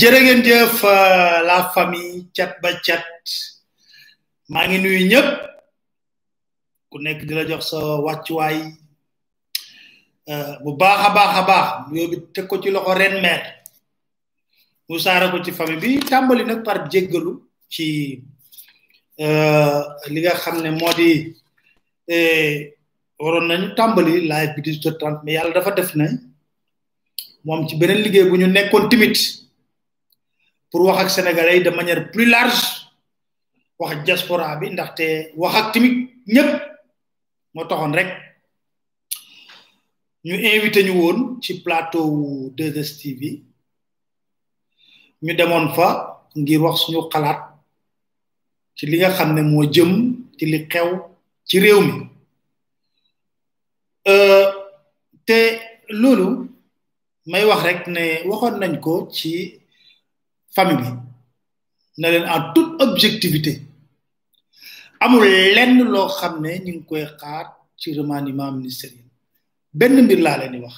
jërë ngeen jëf euh, la famille cat ba cat maa ngi nuyu ñëpp ku nekk di la jox sa wàccuwaay euh, bu baax a baax a baax nuyoo bi teg ko ci loxo ren meer mu saara ko ci famille bi tàmbali nag par jéggalu ci euh, li nga xam ne moo di eh, waroon nañu tàmbali live bi 18h30 mais yàlla dafa def ne moom ci beneen liggéey bu ñu nekkoon timit pour wax ak sénégalais yi de manière plus large wax ak diaspora bi ndaxte wax ak timit ñëpp moo taxoon rek ñu invité ñu woon ci plateau wu 2STV ñu demoon fa ngir wax suñu xalaat ci li nga xam ne moo jëm ci li xew ci réew mi euh, te loolu may wax rek ne waxoon nañ ko ci famille bi na leen en toute objectivité amul lenn loo xam ne ñu ngi koy xaar ci remaniement ministériel benn mbir laa leen di wax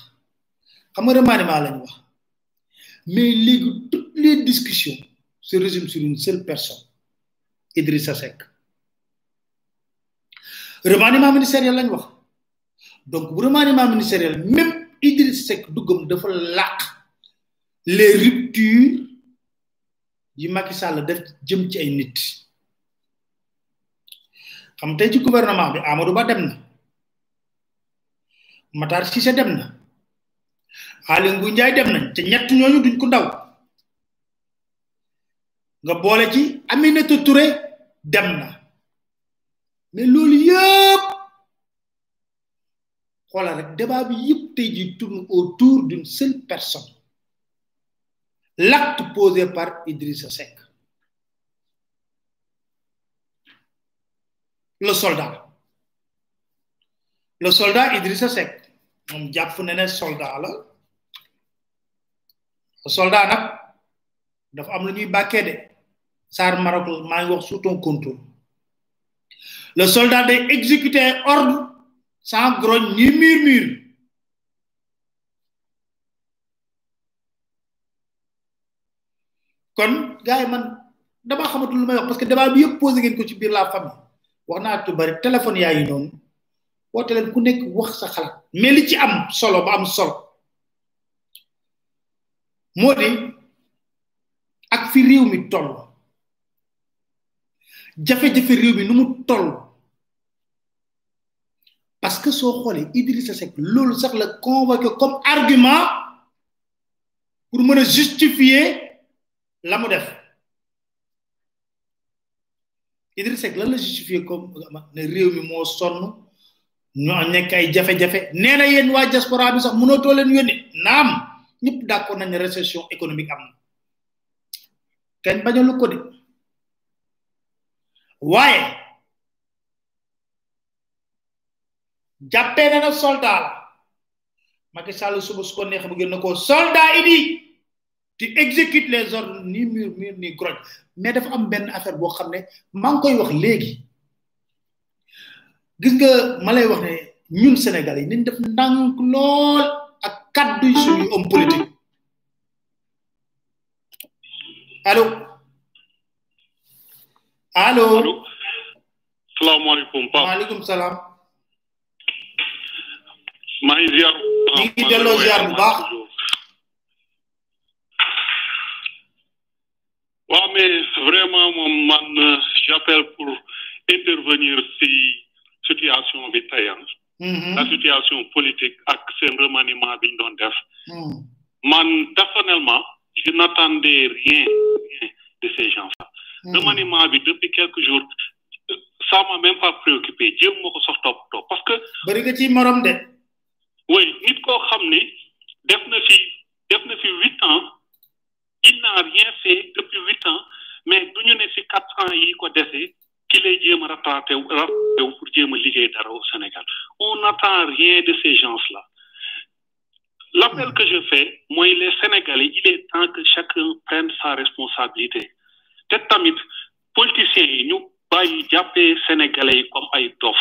xam nga remaniement lañ wax mais léegi toutes les discussions se résument sur une seule personne Idrissa Seck remaniement ministériel lañ wax donc bu remaniement ministériel même Idriss Seck duggam dafa làq les ruptures yi Macky Sall def jëm ci ay nit xam tey ci gouvernement bi Amadou Ba dem na Matar Cissé dem na Aly Ngouille Ndiaye dem nañ te ñett ñooñu duñ ko ndaw nga boole ci Aminata Touré dem na mais loolu yëpp xoolal rek débat bi yëpp tey ji tourne autour d'une seule personne l'acte posé par Idrissa Seck le soldat le soldat Idrissa Seck moom jàpp na ne soldat la soldat nag dafa am lu ñuy bàkkee de Saar Maroc maa ngi wax sous ton contrôle le soldat day exécuter ordre sans grogne ni murmure kon gars yi man dama xamatul lu may wax parce que débat bi yëpp posé ngeen ko ci biir la famille wax naa tu bari téléphone yaa ngi noonu woote leen ku nekk wax sa xalaat mais li ci am solo ba am solo moo di ak fi réew mi toll jafe-jafe réew mi nu mu toll parce que soo xoolee Idrissa Seck loolu sax la convoqué comme argument pour mën a justifier la mu def Idriss Seck lan la justifié comme ne réew mi moo sonn ñoo nekk ay jafe-jafe nee na yéen waa diaspora bi sax mënatoo leen yónni naam ñëpp d'accord nañ ne récession économique am na kenn bañalu ko de waaye jàppee na na soldat la Macky Sall suba su ko neex mu gën na ko soldat idi tu exécutes les ordres ni murmure ni grogne mais dafa am benn affaire boo xam ne maa ngi koy wax léegi gis nga ma lay wax ne ñun Sénégalais yi nañ def ndànk lool ak kaddu yi suñu homme politique allo allo allo salaamaaleykum Pape maaleykum salaam maa ngi ziar ñu ngi delloo ziar bu baax waaw mais vraiment moom man euh, j'appelle pour intervenir si situation bi tey ah. mm-hmm. la situation politique ak seen remaniement bi ñu doon def. Mm. man personnellement je n'attendais rien de ces gens-là. Mm. remaniement bi depuis quelques jours ça m'a même pas préoccupé jéem ma ko sax toppatoo parce que. bëri nga ci morom de. oui nit koo xam ne def na fi def na fi huit ans il n'a rien fait depuis huit ans mais du ñu ne si quatre ans yi ko dese ki lay jéem a rattrapé wu rattrapé wu pour jéem a liggéey dara au Sénégal on n'attend rien de ces gens là l'appel que je fais mooy les Sénégalais il est temps que chacun prenne sa responsabilité te tamit politiciens yi ñu bàyyi jàppee Sénégalais yi comme ay dof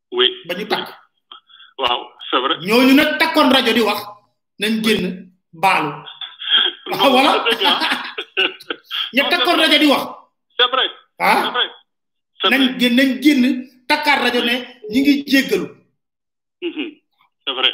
oui ba ñu takk waaw c'est vrai ñooñu nag takkoon rajo di wax nañ génn baalu waaw voilà ña takkoon rajo di wax c'est vrai ah c'est vrai c'est nañ vrai génn nañ génn takkaat rajo ne ñi ngi jéggalu Mhm. c'est vrai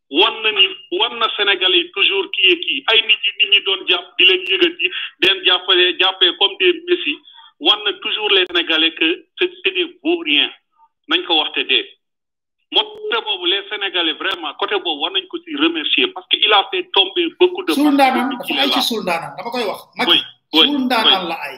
wan na ni wan na Sénégalais yi toujours kii kii ay nit yi nit ñi doon jàpp di leen yëgati di leen jàppale jàppee comme des messi wan na toujours les Sénégalais que c'est c'est des vauriens nañ ko waxte dee moo côté boobu les Sénégalais vraiment côté boobu war nañ ko si remercier parce que il a fait tomber beaucoup de suul ndaanam dafa ay ci suul ndaanam dama koy wax mag oui oui suul ndaanam la ay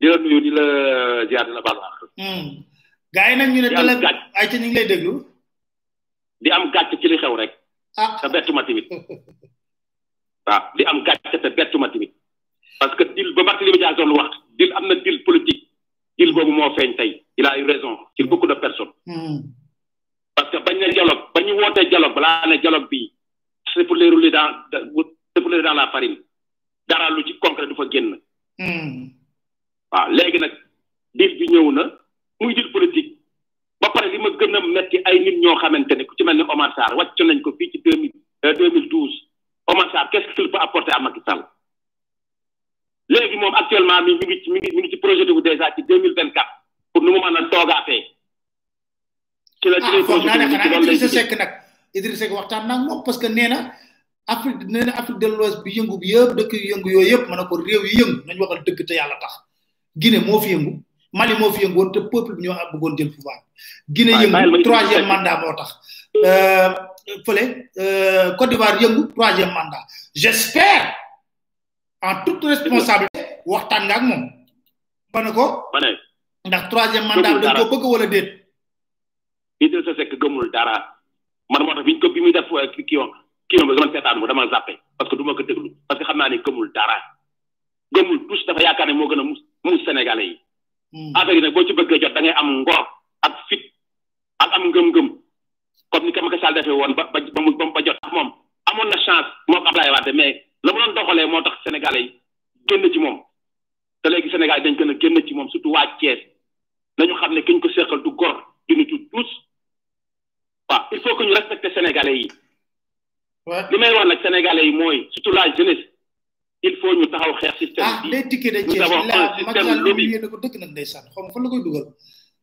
di la nuyu di la ziar di la baal wax hmm. gaa yi nag ñu ne télé ay ci ñu ngi lay déglu di am gàcc ci li xew rek ah te bettu ma tamit waaw di am gàcc te bettu ma tamit parce que dil ba Barthélémy Dias doon wax dil am na dil politique dil boobu moo feeñ tey il a eu raison ci beaucoup de personnes hmm. parce que bañ na dialogue ba ñu wootee dialogue balaa ne dialogue bi c'est pour les rouler dans c'est pour les rouler dans la farine dara lu ci concret du fa génn. Hmm. waaw léegi nag diir bi ñëw na muy diir politique ba pare li ma gën a metti ay nit ñoo xamante ne ku ci mel ni Omar Sarr wàcc nañ ko fii ci deux mille euh, deux mille douze Omar Sarr qu'est-ce qu'il peut apporter à Macky Sall léegi moom actuellement mi mi ngi ci mi ngi mi ngi ci projet wu déjà ci deux mille vingt quatre pour nu mu mën a toogaatee. ci la ci lay foog naa ne xanaa Idrissa Seck nag Idrissa Seck waxtaan naa moom parce que nee na Afrique nee na Afrique de l'Ouest bi yëngu bi yëpp dëkk yu yëngu yooyu yëpp mën na ko réew yi yëngu nañu waxal dëgg te yàlla tax Guinée moo fi yëngu Mali moo fi yëngu woon te peuple bi ñoo bëggoon jël pouvoir Guinée yëngu troisième mandat moo tax euh, fële euh, Côte d'Ivoire yëngu troisième mandat j'espère en toute responsabilité waxtaan nga ak moom ma ne ko. ma ne. ndax troisième mandat dañ ko bëgg wala déet. Idrissa Seck gëmul dara man moo tax biñ ko bi muy def euh, kii woon kii woon dama seetaan ko dama zappé parce que du ma ko déglu parce que xam naa ne gëmul dara gëmul tous dafa yaakaar ne moo gën a mus mus Sénégalais yi. Hmm. affaire yi nag boo ci bëggee jot da ngay am ngor ak fit ak am ngëm-ngëm comme ni ko Macky Sall defee woon ba ba ba mu ba jot ak moom amoon na chance moom Abdoulaye Wade mais la mu doon doxalee moo tax Sénégalais yi génn ci moom. te léegi Sénégal dañ gën a génn ci moom surtout waa Thiès nañu xam ne ki ñu ko seqal du gor du nitu tous waaw il faut que ñu respecté sénégalais yi. li may wax nag sénégalais yi mooy surtout la jeunesse il faut ñu taxaw xeex système ah, bi. ah day tikkee dañ Thiès la Macky Sall yéen a ko dëkk nag ndeysaan xaw ma fan la koy dugal.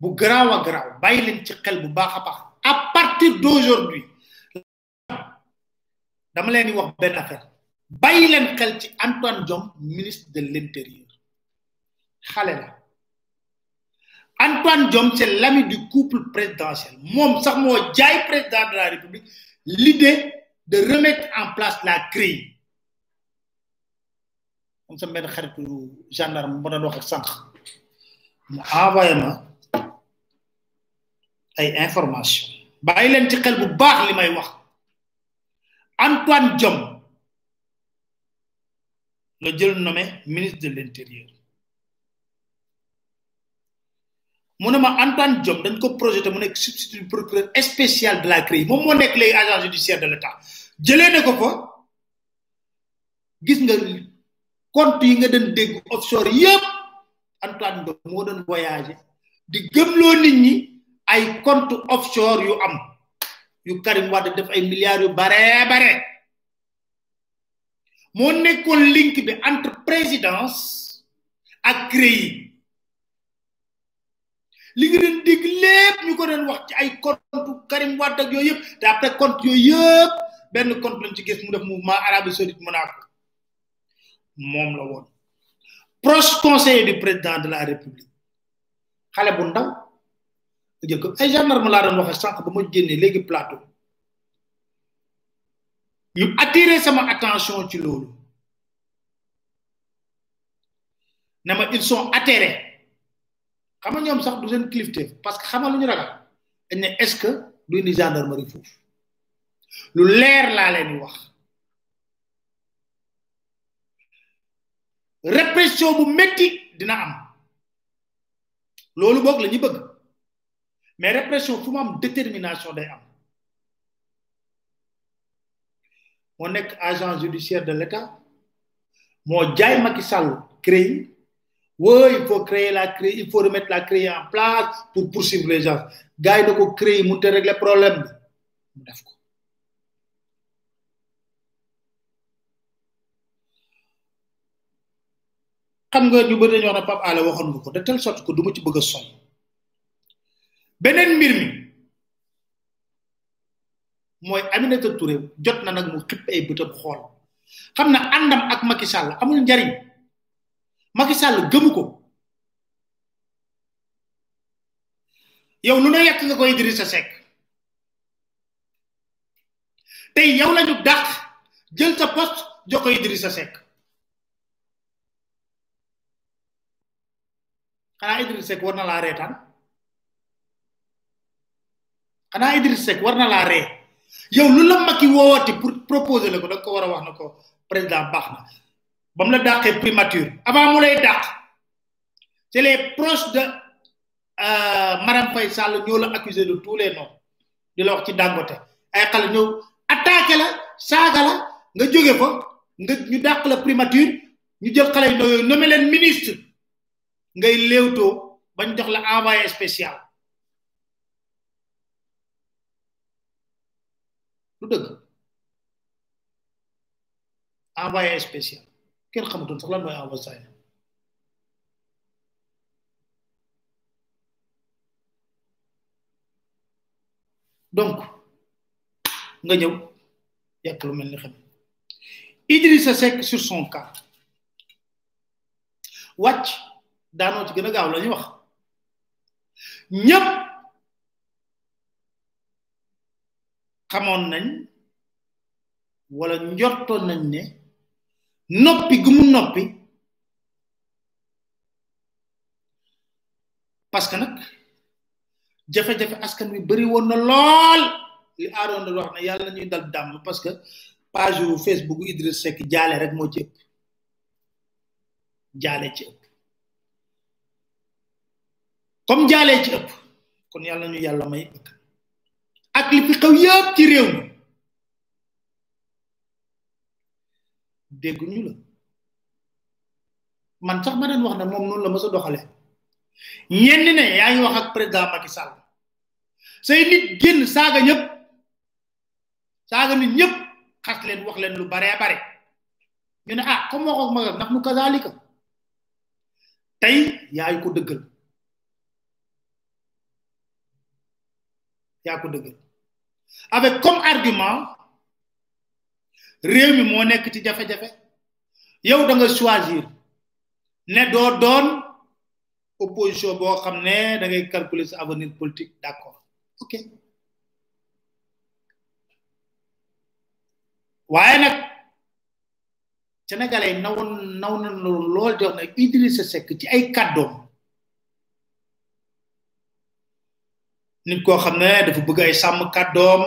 bu garaaw a garaaw bàyyi leen ci xel bu baax a baax à partir d'aujourd'hui dama leen di wax benn affaire bàyyi leen xel ci Antoine Diome ministre de l'intérieur xale la Antoine Diome c'est l'ami du couple présidentiel moom sax moo jaay président de la République l'idée de remettre en place la CREI am sa benn xaritu gendarme ma doon wax ak sànq mu envoyé ma ay information bàyyi leen ci xel bu baax li may wax Antoine Diom la jël nommé ministre de l'intérieur mu ne ma Antoine Diom dañ ko projeté mu nekk substitut procureur spécial de la CREI moom moo nekk léegi agent judiciaire de l'État jëlee na ko fa gis nga compte yi nga doon dégg offshore yépp Antoine Diome moo doon voyagé di gëmloo nit ñi ay compte offshore yu am yu Karim Wade def ay milliards yu bare bare moo nekkoon link bi entre présidence ak CREI li nga leen dégg lépp ñu ko doon wax ci ay compte Karim Wade ak yooyu yëpp te après compte yooyu yëpp benn compte lañ ci gis mu def mouvement Arabie Saoudite Monaco moom la woon proche conseiller du président de la République xale bu ndaw nga jël ko ay gendarme laa doon waxe sànq ba ma génnee léegi plateau ñu attiré sama attention ci loolu ne ma ils sont atterrés xam nga ñoom sax du seen kilifteef parce que xamal lu ñu ragal dañ ne est-ce que du indi gendarmerie foofu lu leer laa leen di wax répression bu métti dina am loolu boog la ñu bëgg mais répression fu mu am détermination day am moo nekk agent judiciaire de l'État moo jaay Macky Sall CREI wooy il faut créer la CREI il faut remettre la CREI en place pour poursuivre les gens gars yi da ko CREI mënut a régler problème bi mu def ko xam nga ñu bëri dañoo ne Pape Alé waxoon nga ko de telle sorte que du ma ci bëgg a sonn beneen mbir mi mooy Aminata Touré jot na nag mu xipp ay bëtam xool xam na àndam ak Macky Sall amul njariñ Macky Sall gëmu ko yow lu ne yàq nga koy Idrissa Seck tey yow lañu dàq jël sa poste jox ko Idrissa Seck xanaa Idriss Seck war na laa reetaan xanaa Idriss Seck war na laa ree yow lu la Macky woowati pour proposer la ko da ko war a wax na ko président baax na ba mu la dàqee primature avant mu lay dàq c'est les proches de euh, Maram Faye Sall ñoo la accusé de tous les noms di la wax ci Dangote ay xale ñëw attaqué la saaga la nga jóge fa nga ñu dàq la primature ñu jël xale yu ndaw yooyu nommé leen ministre ngay léewtoo bañ jox la envoyé spécial lu dëgg envoyé spécial kenn xamatul sax lan mooy envoyé spécial donc nga ñëw yàq lu mel ni xam Idrissa Seck sur son cas wàcc daanoo ci gën a gaaw la ñuy wax ñëpp xamoon nañ wala njortoon nañ ne noppi gu mu noppi parce que nag jafe-jafe askan wi bëri woon na lool li aaroon da wax ne yàlla ñuy dal dàmm parce que page yu facebook Idriss Seck jaale rek moo ci ëpp jaale ci ëpp comme jaalee ci ëpp kon yàlla ñu yàlla may ëpp ak li fi xew yëpp ci réew mi dégguñu la man sax ma doon wax ne moom noonu la ma sa doxale ñenn ne yaa ngi wax ak président Macky Sall say nit génn saaga ñëpp saaga nit ñëpp xas leen wax leen lu baree bare ñu ne ah comme waxoog ma ndax nu kazalika tey yaay ko dëggal yaa ko dëggal avec comme argument réew mi moo nekk ci jafe-jafe yow da nga choisir ne doo doon opposition boo xam ne da ngay calculer sa avenir politique d' accord ok waaye nag sénégalais naw naw na lool jox na Idrissa Seck ci ay kàddoom nit koo xam ne dafa bëgg ay sàmm kàddoom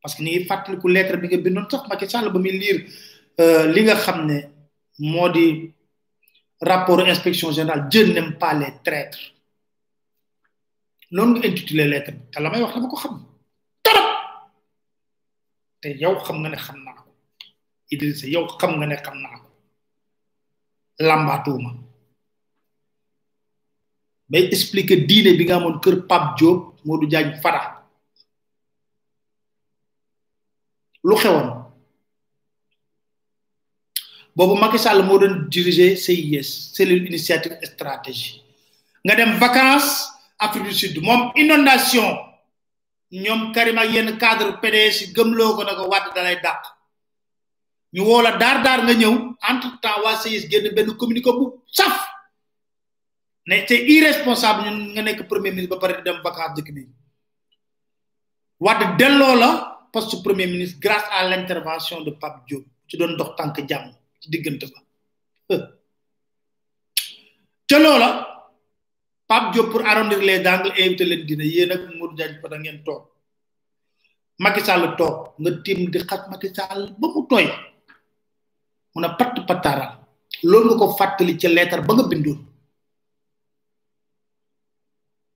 parce que ni ngi fàttaliku lettre bi nga bindoon sax Macky Sall ba muy lire li nga xam ne moo di rapport inspection générale je n'aime pas les traîtres noonu nga intitulé lettre bi te la may wax dama ko xam torop te yow xam nga ne xam naa ko Idrissa yow xam nga ne xam naa ko làmbaatuuma bay expliquer diine bi nga amoon kër Pape Diop Modou Diagne Fada lu xewoon boobu Macky Sall moo doon diriger CIS cellule initiative stratégie nga dem vacances Afrique du Sud moom inondation ñoom Karim ak yenn cadre PDS yi gëmloo ko na ko wàdd dalay dàq ñu woo la daar daar nga ñëw entre temps waa CIS génn benn communiqué bu saf ne c'est irresponsable ñun nga nekk premier ministre ba pare di dem vacances dëkk bi Wade delloo la poste premier ministre grâce à l'intervention de Pape Diop ci doon dox tànk jàmm ci diggante ba ca loola Pape Diop pour arrondir les angles invité leen dina yéen ak Modou Diagne Fada ngeen toog Macky Sall toog nga tim di xat Macky Sall ba mu tooy mun a patt pattaaral loolu nga ko fàttali ca leetar ba nga bindoon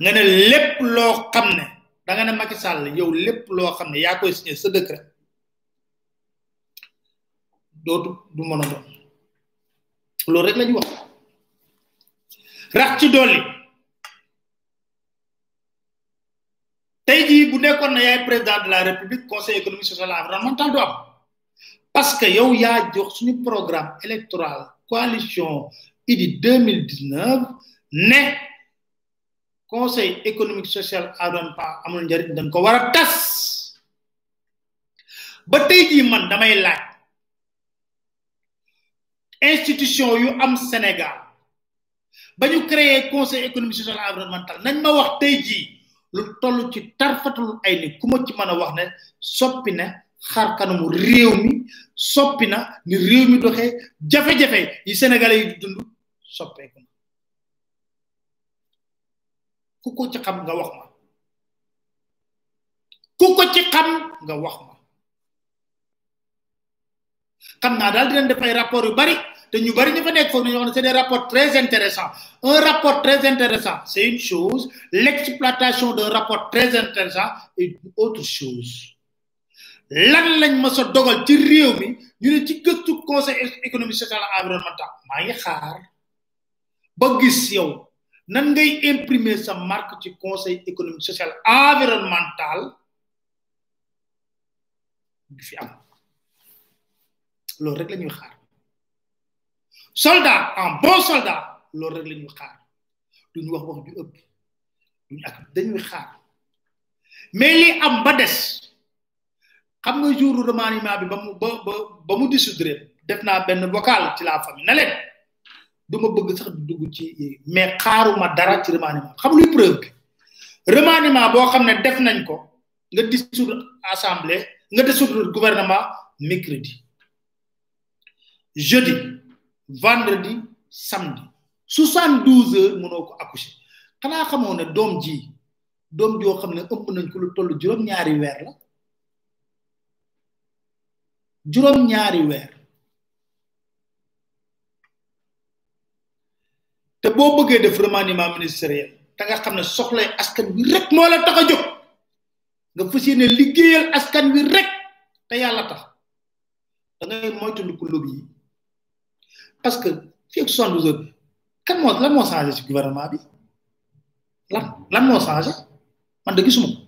nga ne lépp loo xam ne da nga ne Macky Sall yow lépp loo xam ne yaa koy signé sa décret dootu du mën a doon loolu rek la ñu wax rax ci dolli tey jii bu nekkoon na yaay président de la république conseil économique social et environnemental du am parce que yow yaa jox suñu programme électoral coalition idi 2019 ne conseil économique social environnemental amul njariñ dañ ko war a tas ba tey jii man damay laaj institution yu am Sénégal ba ñu créer conseil économique social et environnemental nañ ma wax tey jii lu toll ci tarfatul ay ni ku ma ci mën a wax ne soppi na xar kanamu réew mi soppi na ni réew mi doxee jafe-jafe yi sénégalais yi di dund soppeeku na ku ko ci xam nga wax ma ku ko ci xam nga wax ma xam naa daal dinañ def ay rapport yu bari te ñu bari ñu fa nekk foofu dañoo xam ne c'est des rapports très intéressants un rapport très intéressant c'est une chose l'exploitation d'un rapport très intéressant est une autre chose lan lañ ma sa dogal ci réew mi ñu ne ci gëstu conseil économique social et environnemental maa ngi xaar ba gis yow nan ngay imprimer sa marque ci conseil économique social environnemental du fi am loolu rek la ñuy xaar soldat en bon soldat loolu rek la ñuy xaar duñu wax wax ju ëpp duñu ak dañuy xaar mais li am ba des xam nga jour remaniement bi ba mu ba ba ba mu dissoudre def naa benn vocal ci la famille na leen du ma bëgg sax di dugg ci mais xaaruma dara ci remaniement xam luy preuve bi remaniement boo xam ne def nañ ko nga dissoudre assemblée nga dissoudre gouvernement mercredi jeudi vendredi samedi 72 heures mënoo ko accoucher xanaa xamoo ne doom ji doom joo xam ne ëmb nañ ko lu toll juróom-ñaari weer la juróom-ñaari weer te boo bëggee def remaniement ministériel te nga xam ne soxlay askan wi rek moo la tax a jóg nga fas yéene liggéeyal askan wi rek te yàlla tax da ngay moytandiku lobby yi parce que fii ak soixante douze heures kan moo lan moo changé ci gouvernement bi lan lan moo changé man de gisuma ko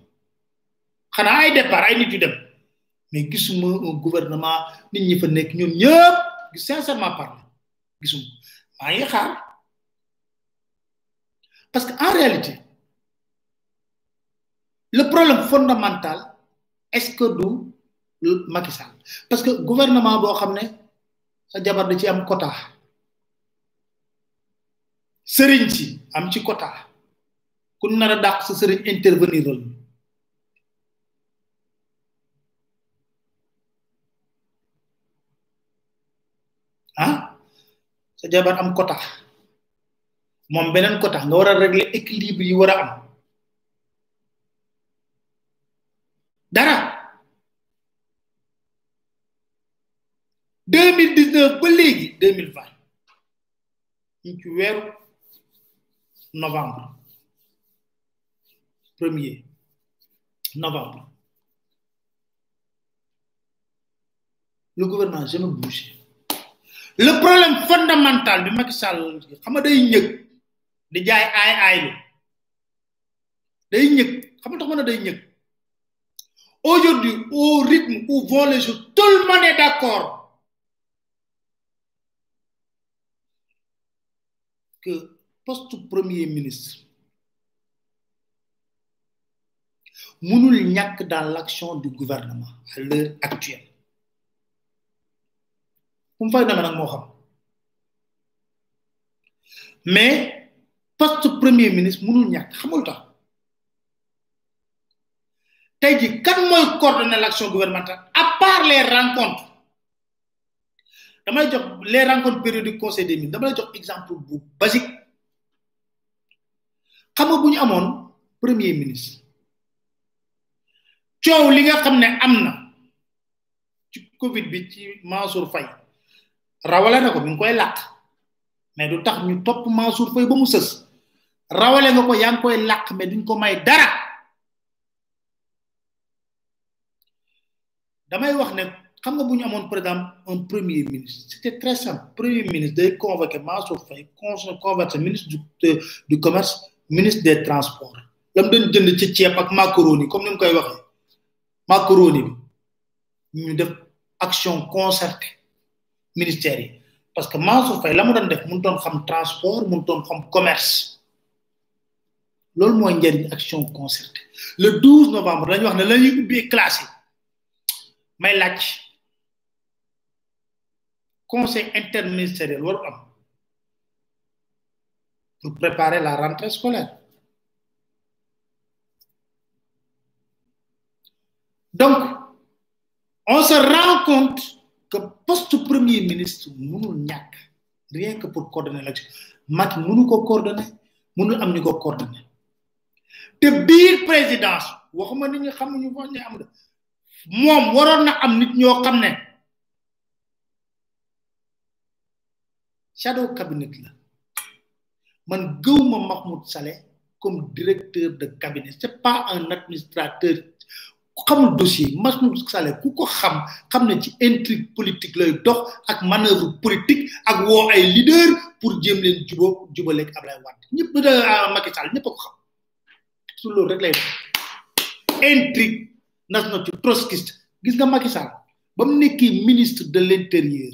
xanaa ay départ ay nit yu dem mais gisuma un gouvernement nit ñi fa nekk ñoom ñëpp sincèrement parlé gisum maa ngi xaar parce que en réalité le problème fondamental est-ce que du Macky Sall parce que gouvernement boo xam ne sa jabar da ci am quota sëriñ si am ci quota ku nar a dàq sa sëriñ intervenir la ah sa jabar am quota moom beneen quota nga war a régler équilibre yi war a am dara 2019 ba léegi 2020 ñu ci weeru novembre premier novembre le gouvernement n'a jamais bougé le problème fondamental bi Macky Sall xam nga day ñëg di jaay aay aay lu day ñëg xam nga tax ma ne day ñëg aujourd'hui au rythme où vont les jours tout le monde est d'accord que poste premier ministre mënul ñàkk dans l'action du gouvernement à l'heure actuelle fu mu fay demee nag moo xam mais poste premier ministre mënul ñàkk xamul tax tey ji kan mooy coordonner l'action gouvernementale à part les rencontres damay jox les rencontres périodiques conseil des mines damay jox exemple bu basique xam nga bu ñu amoon premier ministre coow li nga xam ne am na ci Covid bi ci Mansour Faye rawale na ko mi ngi koy làq mais du tax ñu topp Mansour Faye ba mu sës rawale nga ko yaa ngi koy làq mais duñ ko may dara. damay wax ne xam nga bu ñu amoon par exemple un premier ministre c'était très simple premier ministre day convoqué Mansour Faye convoqué ministre du du commerce ministre des transports lam doon jënd ci ceeb ak macaroni comme ni mu koy waxee macaroni bi ñu def action concertée ministère yi parce que Mansour Faye la mu doon def mun doon xam transport mun doon xam commerce loolu mooy njëriñ action concertée le 12 novembre lañu wax ne la ñuy ubbee classe yi may laaj conseil interministériel waru am pour préparer la rentrée scolaire donc on se rend compte que poste premier ministre mënul ñàkk rien que pour coordonner l'action Macky mënu ko coordonner mënul am ñu ko coordonner te biir présidence waxuma nit ñi xamuñu foo ñu am la moom waroon na am nit ñoo xam ne shadow cabinet la man gëwma Mahmoud Saleh comme directeur de cabinet c'est pas un administrateur xamul dossier Mahmoud Saleh ku ko xam xam ne ci intrigue politique lay dox ak manœuvre politique ak woo ay leader pour jéem leen juboo jubaleeg Ablaye Wade ñëpp da ah, Macky Sall ñëpp a ko xam su loolu rek lay wax intrigue nas na ci trotskiste gis nga Macky Sall ba mu nekkee ministre de l'intérieur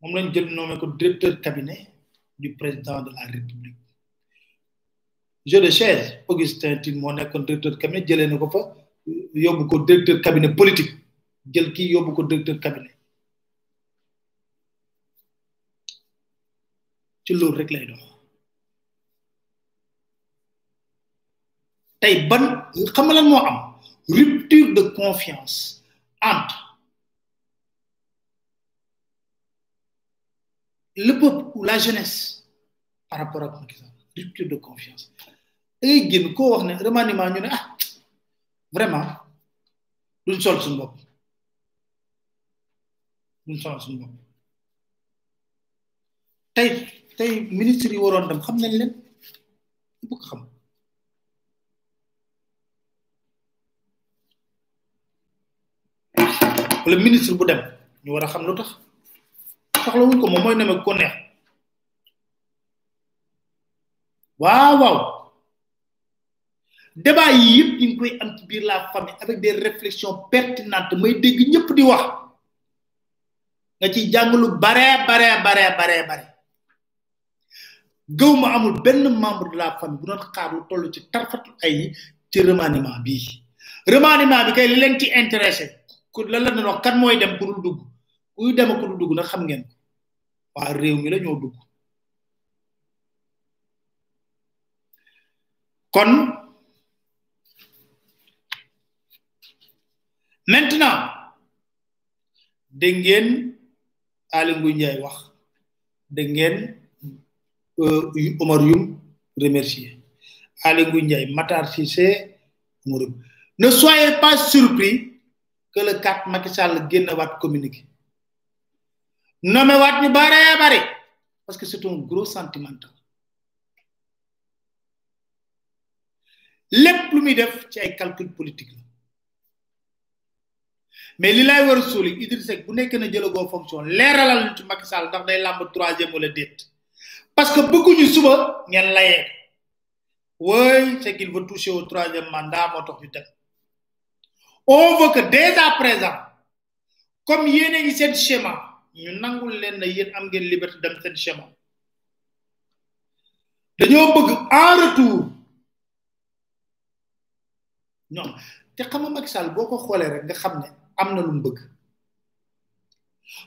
moom lañ jël nommé ko directeur cabinet du président de la république jeu de chaise Augustin Tine moo nekkoon directeur cabinet jëlee na ko fa yóbbu ko directeur cabinet politique jël kii yóbbu ko directeur cabinet ci loolu rek lay dox tey ban xam nga lan moo am rupture de confiance entre le peuple ou la jeunesse par rapport à Macky Sall rupture de confiance da ngay génn koo wax ne remaniement ñu ne ah vraiment duñ sol suñu bopp duñ sol suñu bopp tey tey ministre yi waroon dem xam nañ leen bu ko xam wala ministre bu dem ñu war a xam lu tax soxla wuñ ko moom mooy neme ko neex waaw waaw débat yi yëpp ñu ngi koy am ci biir la famille avec des réflexions pertinentes may dégg ñëpp di wax nga ci jàng lu bare bare bare bare bare gëw ma amul benn membre de la famille bu doon xaar lu toll ci tarfatu ay ni ci remaniement bi remaniement bi kay li leen ci intéressé ku lan la doon wax kan mooy dem ku dul dugg kuy dem ku dul dugg nag xam ngeen ko waa réew mi la ñoo dugg kon maintenant dégg ngeen Aly Ngouille Ndiaye wax de ngeen euh, Omar Youm remercier Ali Ndiaye Matar Cissé Omar Youm ne soyez pas surpris que le 4 Macky Sall génn waat communiqué nommé waat ñu bare bare parce que c'est un gros sentimental lépp lu muy def ci ay calcul politique la mais li lay war a suuli Idriss Seck bu nekkee na jëlagoo fonction leeralal ñu ci Macky Sall ndax day làmb troisième wala déet parce que bëgguñu suba ngeen layee wooy c'est qu'il veut toucher au troisième mandat moo tax ñu teg on veut que dès à présent comme yéen a ngi seen schéma ñu nangul leen na yéen am ngeen liberté dem seen schéma dañoo bëgg en retour ñoom te xam nga Macky Sall boo ko xoolee rek nga xam ne am na lu mu bëgg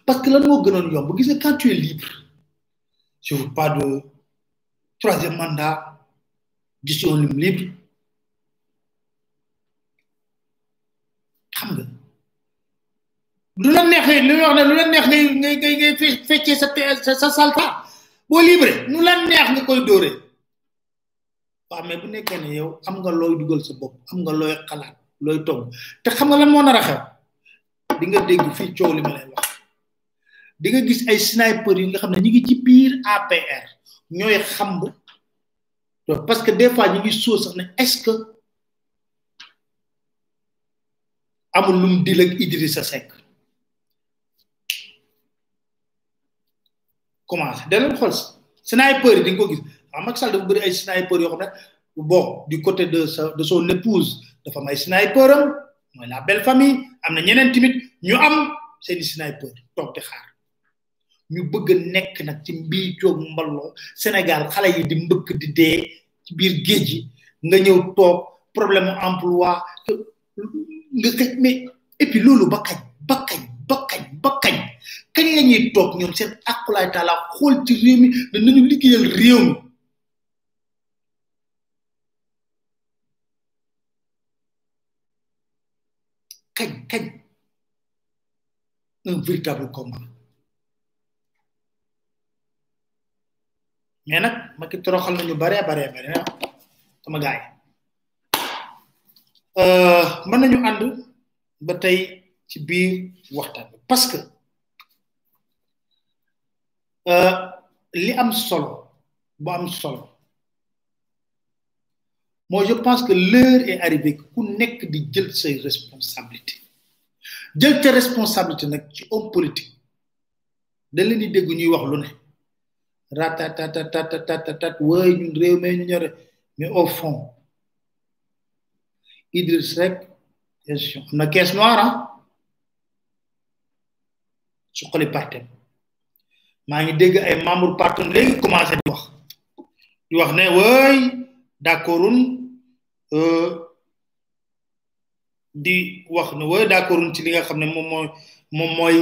parce que lan moo gënoon yomb gis nga quand tu es libre je veux pas de troisième mandat je suis un homme libre xam nga lu la neex lu wax ne lu la neex ngay ngay ngay ngay feccee sa sa salta boo libre nu la neex nga koy dóoree waaw mais bu nekkee ne yow am nga looy dugal sa bopp am nga looy xalaat looy togg te xam nga lan moo nar a xew di nga dégg fii coow li ma lay wax di nga gis ay sniper yi nga xam ne ñu ngi ci biir APR ñooy xamb parce que des fois ñu ngi sóor sax ne est-ce que amul lum dil ak Idrissa Seck commencé da leen xool sniper yi di nga ko gis xam Macky Sall dafa bëri ay sniper yoo xam ne bon du côté de sa de son épouse dafa may sniper am mooy la belle famille am na ñeneen tamit ñu am seeni sniper toog di xaar ñu bëgg a nekk nag ci mbii coog mballoo Sénégal xale yi di mbëkk di dee ci biir géej gi nga ñëw toog problème emploi nga xëj mais et puis loolu ba kañ ba kañ ba kañ ba kañ kañ la ñuy toog ñoom seen akulaay taala xool ci réew mi ne nañu liggéeyal réew mi kañ kañ un véritable combat mais nag ma ki toroxal nañu bare bare bare na sama gaay euh, mën nañu ànd ba tey ci biir waxtaan bi parce que euh, li am solo bu am solo moi je pense que l'heure est arrivée ku nekk di jël say responsabilité jël te responsabilité nag ci homme politique da leen di dégg ñuy wax lu ne ratatatatatatatat waaye ñun réew mee ñu ñore mais au fond Idriss rek gestion am na caisse noire ah suqali partem maa ngi dégg ay membre partem léegi commencé di wax di wax ne waay d'accordun di wax ne wooy d'accord ci li nga xam ne moom mooy moom mooy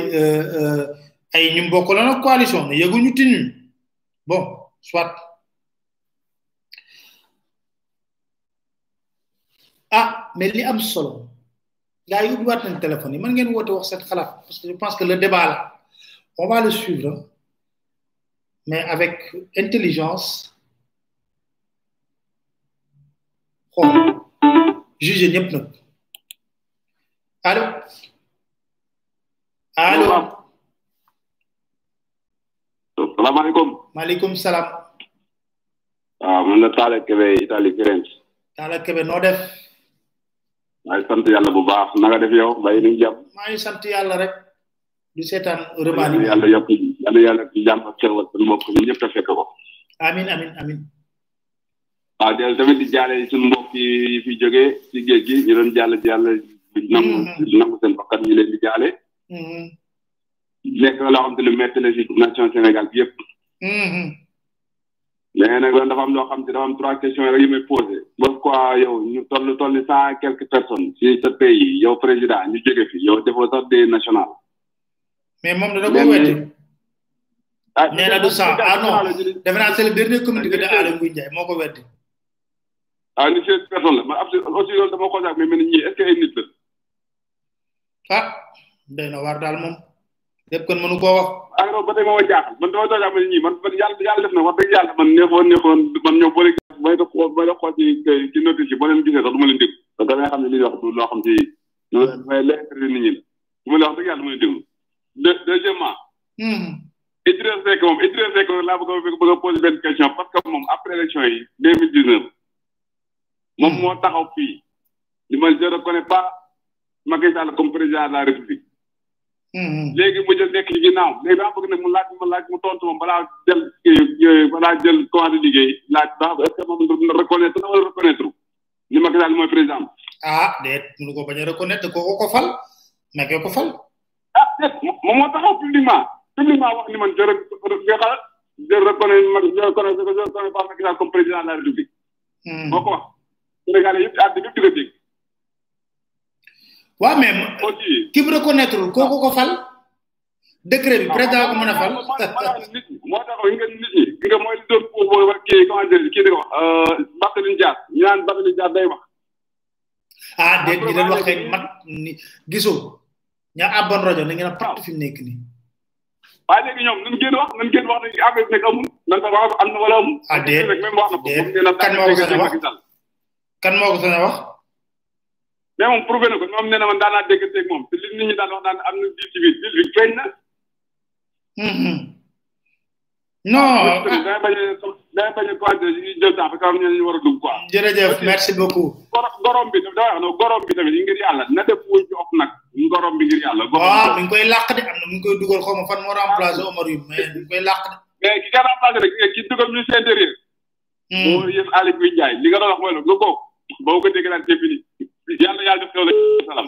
ay ñu bokk la nag coalition ne yëguñu tiñu bon soit ah mais li am solo gars yi ubbiwaat nañ téléphone yi mën ngeen woote wax seen xalaat parce que je pense que le débat là on va le suivre mais avec intelligence xool jugé ñëpp nag allo allo salaamaaleykum maaleykum salaam waaw man la Talla Kébé Italie Firenze Talla Kébé noo def maa ngi sant yàlla bu baax na nga def yow bàyyi nañ jàpp maa ngi sant yàlla rek di seetaan remaan yi yàlla yokk yàlla yàlla ci jàmm ak xewal suñu mbokk yi ñëpp a fekk ko amin amin amin waaw del tamit di jaale suñu mbokk yi fi jógee ci géej gi ñu doon jàll jàll nangu mm-hmm. nangu seen bakkan ñu leen di jaale mm-hmm. nekk na loo xam te lu metti la si nation Sénégal bi yëpp mm-hmm. léegi nag lan dafa am loo xam te dafa am trois questions rek yu may posé pourquoi yow ñu toll toll ni cent quelques personnes ci sa pays yow président ñu jóge fi yow defoo sax des national mais moom da ko weddi ah, nee na du cent ah non defe naa c'est le dernier communiqué de Aly Ngouille Ndiaye moo ko weddi ah ni seize personnes la man absolu aussi loolu dama ko sax mais mel ni ñii est-ce que ay nit la ah day na waar daal moom lépp kon mënu koo wax ah non ba tey moo ma jaaxal man dama doon jàppale ñii man man yàlla yàlla def na wax dëgg yàlla man neexoon neexoon man ñoom boo leen gis may dox may dox xool ci ci notice yi boo leen gisee sax du ma leen déglu parce que da nga xam ne li ñuy wax du loo xam ci lu may leer nit ñi la du ma leen wax dëgg yàlla du ma leen déglu de deuxièmement Idriss Seck moom Idriss Seck laa bëgg a bëgg a poser benn question parce que moom après élection yi deux mille dix neuf moom moo taxaw fii li ma je reconnais pas Macky Sall comme président de la République. Hmm. léegi mu jël nekk ci ginnaaw léegi daa bëgg nag mu laaj ma laaj mu tontu ma balaa jël balaa jël commencé liggéey laaj ba est-ce que moom reconnaître na wala reconnaître ni Macky Sall mooy président. ah déet mënu ko bañ a reconnaître kooku ko fal nag ko fal. ah déet moom moo taxaw publiquement publiquement wax ni man je reconnais je reconnais je reconnais pas Macky Sall comme président de la République. Hmm. moo ko wax Sénégalais yëpp àddina yëpp di la dégg. waaw mais ki mu reconnaître kooku ko fal. décret bi président ko mën a fal. moo tax nit ñi moo tax nga nit ñi. ki nga mooy li doon pour booy wax kii comment dire kii di ko wax. Euh, Barthélémy Dias ñu naan Barthélémy Dias day wax. ah déet ñi doon wax kay mat ni gisoo. ña abon rajo na ngeen a pàtt fi mu nekk nii. waaye léegi ñoom nañ génn wax nañ génn wax ne affaire nekk amul nan ko wax am na wala amul. ah déet déet kan moo ko sañ a wax kan moo ko sañ a wax. mais moom prouvé na ko moom nee na man daan naa déggante ak moom te li nit ñi daan wax daan am na diir ci biir diir bi feeñ na. non day bañ a day bañ a pointé ñu jël temps parce que am ñu war a dugg quoi. jërëjëf merci beaucoup. gorom bi dafa wax no gorom bi tamit ngir yàlla na def wuñ ci of nag gorom bi ngir yàlla. gorom waaw mi ngi koy làq de am na mi ngi koy dugal xaw ma fan moo remplacé Omar yu mais mi ngi koy làq de. mais ki nga remplacé rek ki dugal ministre intérieur. moo yëf Aly Ngouille Ndiaye li nga doon wax mooy loolu nga ko boo ko dégg naan c'est fini yàlla yàlla def xew la salaam.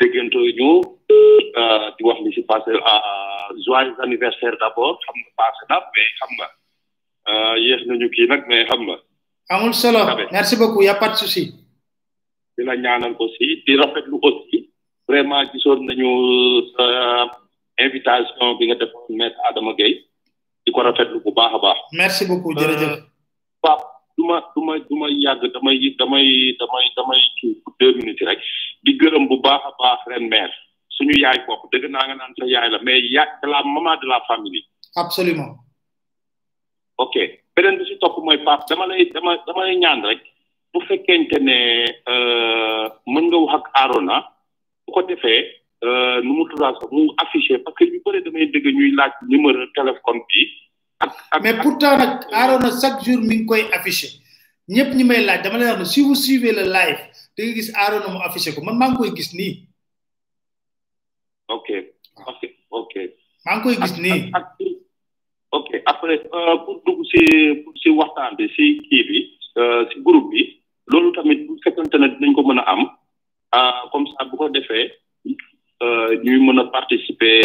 déggantoo ñu euh, di wax li si passé euh, joyeux anniversaire d' abord xam nga passé na mais xam nga euh, yéex nañu kii nag mais xam nga. amul solo merci beaucoup y' a pas de souci. di la ñaanal aussi di rafetlu aussi vraiment gisoon nañu sa invitation bi nga defoon maître Adama Gueye di ko rafetlu bu baax a baax. merci beaucoup jërëjëf. Pape du ma du ma du ma yàgg damay damay damay damay kii deux minutes rek di gërëm bu baax a baax ren maire suñu yaay bopp dëgg naa nga naan sa yaay la mais yaay de la maman de la famille. absolument. ok beneen bi si topp mooy Pape dama lay dama dama lay ñaan rek bu fekkente ne euh, mën nga wax ak Arona bu ko defee euh, nu mu tuddaat sax mu affiché parce que ñu bëri damay dégg ñuy laaj numéro téléphone bi. mais pourtant nag Arona chaque jour mi ngi koy affiché ñëpp ñi may laaj dama lay wax ne si vous suivez le live da nga gis Arona mu affiché ko man maa ngi koy gis nii. ok ok ok. maa ngi koy gis nii. ok après euh, pour dugg si pour si waxtaan bi si kii bi euh, si groupe bi loolu tamit bu fekkante ne dinañ ko mën a am. ah comme ça bu ko defee euh, ñuy mën a participer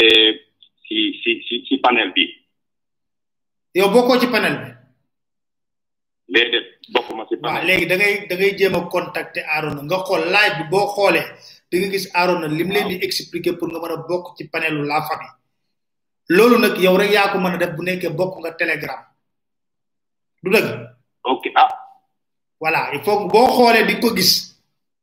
si si si si panel bi. yow bokkoo ci panel bi. déedéet bokkuma si panel. waaw léegi da ngay da ngay jéem a contacter Arona nga xool laaj bi boo xoolee da nga gis Arona lim leen di expliquer pour nga mën a bokk ci panelu la famille. loolu nag yow rek yaa ko mën a def bu nekkee bokk nga telegram du dëgg. ok ah. voilà il faut boo xoolee di ko gis.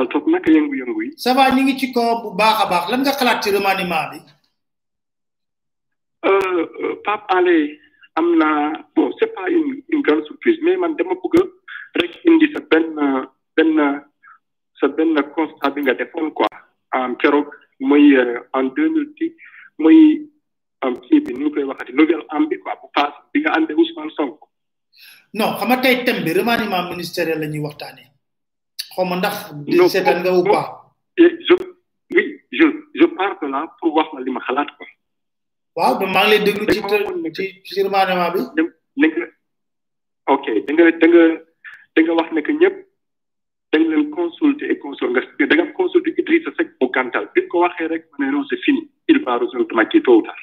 daal toog naka yëngu-yëngu yi. ça va ñu ngi ci kaw bu baax a baax lan nga xalaat ci remaniement bi. Euh, euh, Pape Alé am na bon c' est pas une une grande surprise mais man dama bëgg rek indi sa benn benn sa benn constat bi nga defoon quoi en keroog mooy euh, en deux mille six mooy am kii bi nu ñu koy waxati nouvelle am bi quoi bu paas bi nga àndee Ousmane Sonko. non xam nga tey thème bi remaniement ministériel la ñuy waxtaanee xaw ma ndax. non seetaan nga ou pas. je oui je je pars de là pour wax la li ma xalaat quoi. waaw ba maa ngi lay déglu ci ci ci remaniement bi. da nga ok da nga da nga da nga wax ne que ñëpp dañ leen consulter et consulter nga da nga consulter Idrissa Seck mu gàntal bi ko waxee rek ma ne non c'est fini il va rejoindre Macky tôt ou tard.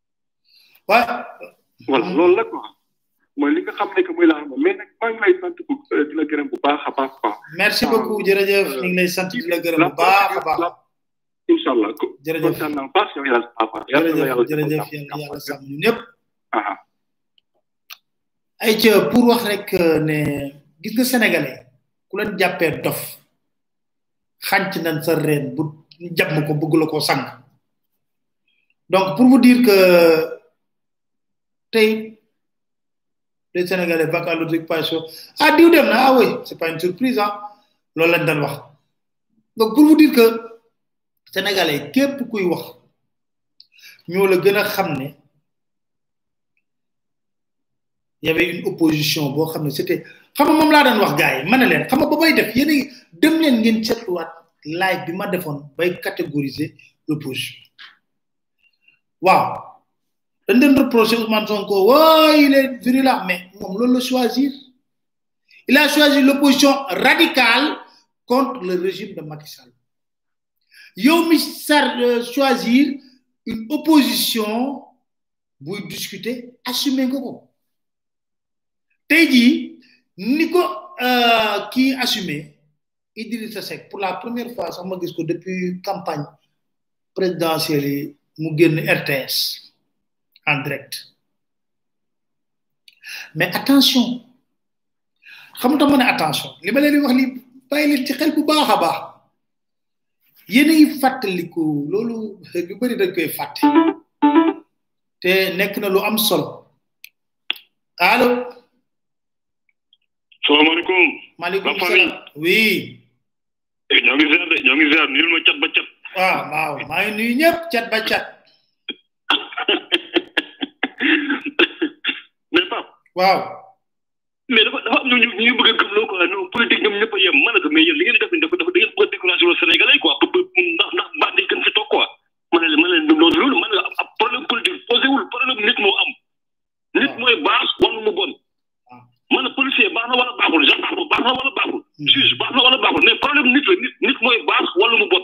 waaw. voilà loolu la quoi mooy li nga xam ne que mooy la xam mais nag maa ngi lay sant bu euh, di la gërëm bu baax a baax quoi. merci beaucoup euh, jërëjëf ñu ngi lay sant di la gërëm bu baax a baax. incha allah jërëjëf kontaan naa baax yow yàlla sa baax. jërëjëf jërëjëf yàlla yàlla sàmm ñu ñëpp. ay ca pour wax rek euh, ne gis nga sénégalais ku leen jàppee dof xànc nañ sa reen bu jàmm ko bëgg la koo sang donc pour vous dire que tey les Sénégalais vaquent à l'occupation ah diw dem na ah oui c'est pas une surprise ah loolu lañ daan wax donc pour vous dire que Sénégalais képp kuy wax ñoo la gën a xam ne il y avait une opposition boo xam ne c'était xam nga moom laa doon wax gars yi ma ne leen xam nga ba may def yéen dem leen ngeen seetluwaat live bi ma defoon bay catégoriser l'opposition waaw dañ leen reproché Ousmane Sonko woo il est virulent mais moom loolu la choisir il a choisi l'opposition radicale contre le régime de Macky Sall yow mi sar choisir une opposition buy discuter assumer nga ko tey jii ni ko euh, kii assumer Idrissa Seck pour la première fois sax ma gis ko depuis campagne présidentielle yi mu génn RTS en direct mais attention xam nga ma ne attention li ma leen di wax li bàyyi leen ci xel bu baax a baax yéenay fàttaliku loolu ñu bëri dañ koy fàtte te nekk na lu am solo allo. salaamaaleykum. maaleykum salaam oui. Eh, ñoo ngi ziar de ñoo ngi ziar nuyul ma cat ba cat. waaw ah, waaw maa ngi nuyu ñëpp cat ba cat. mais Pape. waaw. mais dafa dafa am ñu ñu ñu bëgg a gëm loo quoi non politique ñoom ñëpp a yem ma ne ko mais yéen li ngeen def nii dafa dafa da ngeen bëgg a découragé wala Sénégalais quoi pour pour ndax ndax baat yi gën fi toog quoi ma ne la ma ne la loolu loolu ma ne la ab problème politique posé wul problème nit moo am nit mooy baax wala mu bon ma ne policier baax na wala baaxul gendarme baax na wala baaxul juge baax na wala baaxul mais problème nit la nit nit mooy baax wala mu bon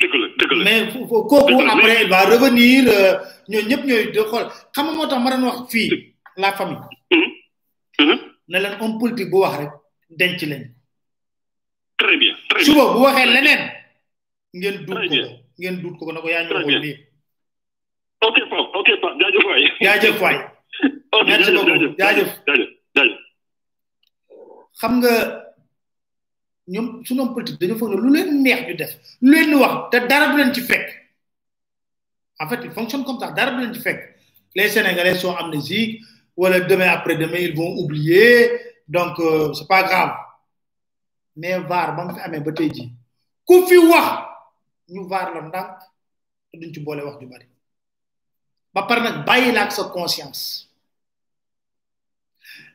dëgg la dëgg la mais kooku après il va revenir euh, ñoo ñëpp ñooy de xool xam nga moo tax ma doon wax fii la famille mm-hmm. Mm-hmm. ne leen homme politique bu wax rek denc leen très bien très bien suba bu waxee leneen ngeen duut ko ngeen duut ko na ko yaa ñu waxoon lii ok pa ok pa jaajëf waay jaajëf waay merci beaucoup jaajëf jaajëf xam nga ñoom suñu homme politique dañu foog ne lu leen neex ñu def lu leen wax te dara du leen ci fekk en fait il fonctionne comme ça dara du leen ci fekk les sénégalais sont amnésiques wala demain après demain ils vont oublier donc euh, c'est pas grave mais vaar ba mu fi amee ba tey jii ku fi wax ñu vaar la ndànk te duñ ci boole wax ju bari ba pare nag bàyyi la ak sa conscience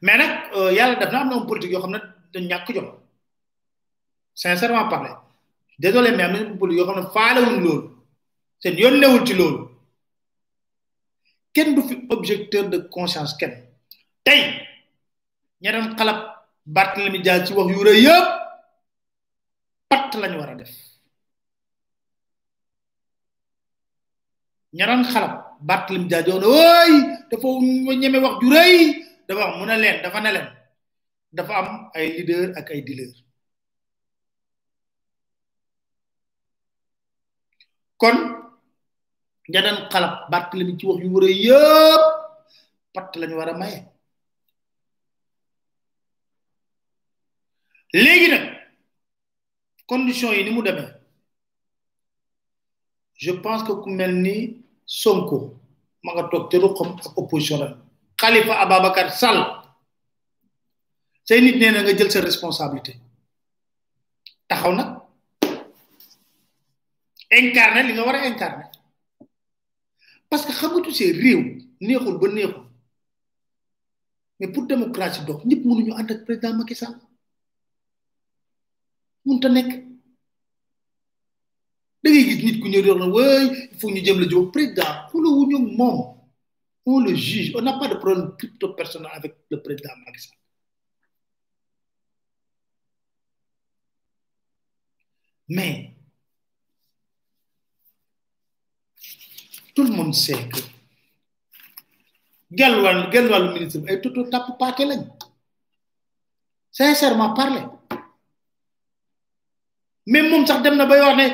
mais nag euh, yàlla def na am na homme politique yoo xam ne dañ ñàkk jom sincèrement parlé désolé mais am na homme politique yoo xam ne faalewuñ loolu seen yoon newul ci loolu kenn du fi objecteur de conscience kenn tey ña doon xalab Barthélemy Dias ci wax yu rëy yëpp patt lañu war a def ñaran xalam bartlim jaajoon ooy dafa ñeme wax ju rëy dafa wax mu ne leen dafa ne leen dafa am ay leader ak ay dealer kon ñaran xalam bartlim ci wax yu wër yëpp pat lañu war a maye léegi nag condition yi ni mu demee je pense que ku mel ni Sonko ma nga toog te ruqam ak opposition la Khalifa Ababacar Sall say nit nee na nga jël sa responsabilité taxaw nag incarné li nga war a incarné parce que xamatu see réew neexul ba neexul mais pour démocratie dox ñëpp mënuñu ànd ak président Macky Sall mun ta nekk da ngay gis nit ku ñëw doon na wëy il faut ñu jëm la jóg président xula wu ñu moom on le juge on n'a pas de problème crypto personnel avec le président Macky Sall mais tout le monde sait que genn wàllu genn wàllu ministre bi ay toto tàpp paake lañ sincèrement parler même moom sax dem na bay wax ne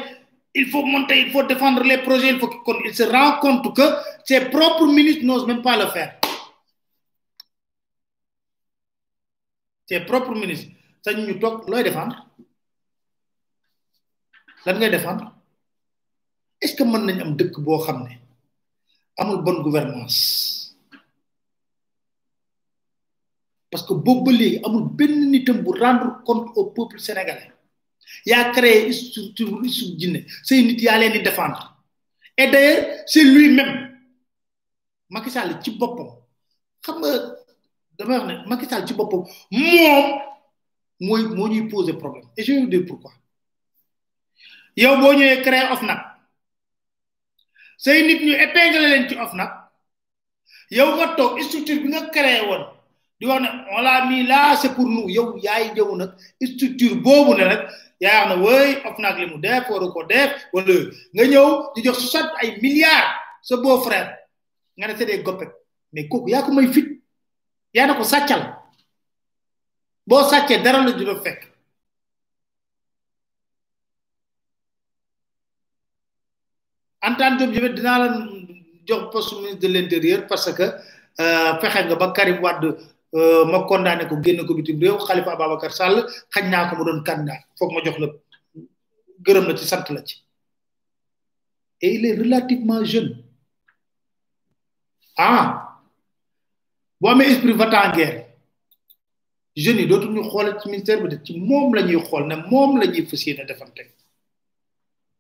il faut monter il faut défendre les projets il faut kon il se rend compte que ses propres ministres n'osent même pas le faire ses propres ministres sañ ñu toog looy défendre lan ngay défendre est-ce que mën nañ am dëkk boo xam ne amul bonne gouvernance parce que boobu léegi amul benn nitam bu rendre compte au peuple sénégalais yaa créé structure structure jinne say nit yaa leen di défendre et d'ailleurs c'est lui-même Macky Sall ci boppam xam nga dama wax ne Macky Sall ci boppam moom mooy moo ñuy poser problème et je vais vous dire pourquoi yow boo ñëwee créé OFNAC say nit ñu épinglé leen ci OFNAC yow nga toog structure bi nga créé woon di wax ne on l'a mis là c'est pour nous yow yaay jëw nag structure boobu ne nag yaa wax ne woy of naag li mu def waru ko def wala nga ñëw di jox sot ay milliards sa beau frère nga ne c'est des gopet mais kooku yaa ko may fit yaa na ko sàccal boo sàccee dara la dina fekk Antoine Diome tamit dinaa la jox poste ministre de l'intérieur parce que euh, fexe nga ba Karim Wade euh, ma condamné ko génn ko bitim réew Khalifa Ababacar Sall xañ naa ko mu doon candidat foog ma jox la gërëm la ci sant la ci et il est relativement jeune ah boo amee esprit va en guerre jeunes yi dootu ñu xool ci ministère bi de ci moom la ñuy xool ne moom la ñuy fas yéene defante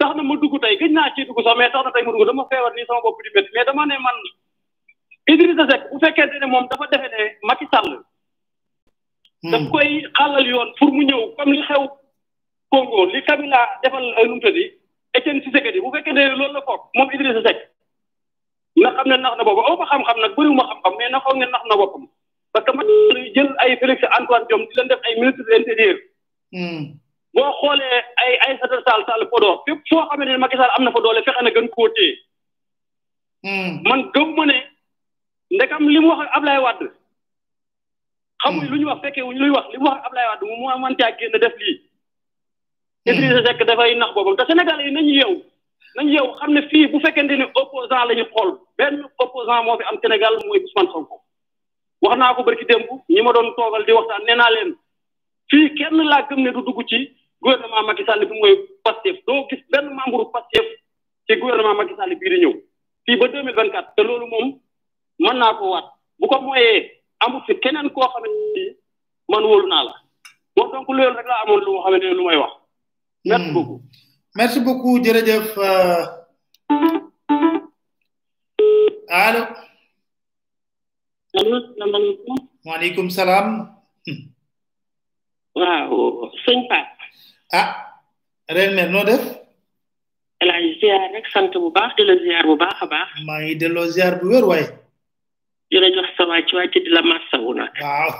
tax na ma dugg tey gëj naa ci dugg sax mais tax na tey ma dugg dama feebar nii sama bopp di métti mais dama ne man Idrissa Seck bu fekkente ne moom dafa defe ne Macky Sall hmm. daf koy xàllal yoon pour mu ñëw comme li xew Congo li Kabila defal euh, nu mu tëddi Etienne Tshisekedi bu fekkente ne loolu la foog moom Idrissa Seck na xam ne nax na boppam aw ma xam-xam nag bëriwuma xam-xam mais na foog ne nax na boppam parce que Macky Sall jël ay Félix Antoine Diome di leen def ay ministre de l'intérieur hmm. boo xoolee ay ay satal sall sall podoo fépp foo xamante ne Macky Sall am na fa doole fexe na gën koo téye hmm. man gëm ma ne ndekam li mu wax ak Ablaye Wade xamuñ lu ñu wax fekkee wuñ luy wax li mu wax ak Ablaye Wade mu mu mën caa génn def lii Idrissa Seck dafay nax boppam te Sénégal yi nañu yeew nañ yow xam ne fii bu fekkente ni opposant la ñu xool benn opposant moo fi am Sénégal mooy Ousmane Sonko wax naa ko barki démb ñi ma doon toogal di waxtaan nee naa leen fii kenn laa gëm ne du dugg ci gouvernement Macky Sall bi mooy Pastef doo gis benn membre Pastef ci gouvernement Macky Sall bii di ñëw fii ba 2024 te loolu moom mën naa ko waat bu ko mooyee amul fi keneen koo xamante ni man wóolu naa la bon donc loolu rek laa amoon lu ma xamante ne lu may wax. merci hmm. beaucoup. merci beaucoup jërëjëf euh, allo. allo salaamaaleykum. waaleykum salaam. waaw sëñ Pape. ah. ren mer noo def. El Hadj ziar rek sant bu baax di la ziar bu baax a baax. maa ngi delloo ziar bu wér waaye. di la jox sa wàcc wàcc di la masawu nag. waaw.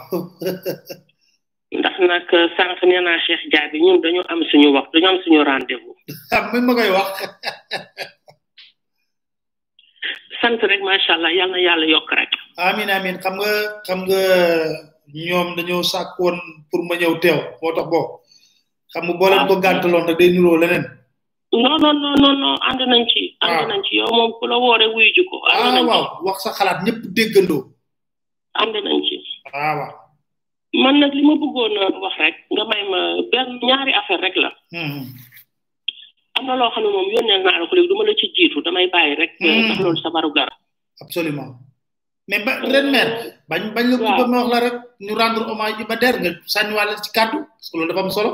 ndax nag sànq nee naa Cheikh Diaby ñun dañu am suñu wax dañu am suñu rendez-vous. ah mi ma koy wax. sant rek macha allah yal na yàlla yokk rek. amin amin xam nga xam nga ñoom dañoo sàkk woon pour ma ñëw teew moo tax boo xam nga boo leen ko gàntaloon rek day niroo leneen. non non non non non ànd nañ ci. ànd ah. nañ ci yow moom ku la woore wuyu ji ko. ànd ah, nañ ci waaw wax sa xalaat ñëpp déggandoo. ànd nañ ci. waaw ah, waaw. man nag li ma bëggoon wax rek nga may ma benn ñaari affaire rek la. Hmm. am na loo xam ne moom yónneel naa la ko léegi du ma la ci jiitu damay bàyyi rek. Hmm. ndax loolu sa baru dara. absolument mais ba ren mère bañ bañ la ko ma wax la rek ñu rendre hommage ba der nga sànniwaale ci kàddu parce que loolu dafa am solo.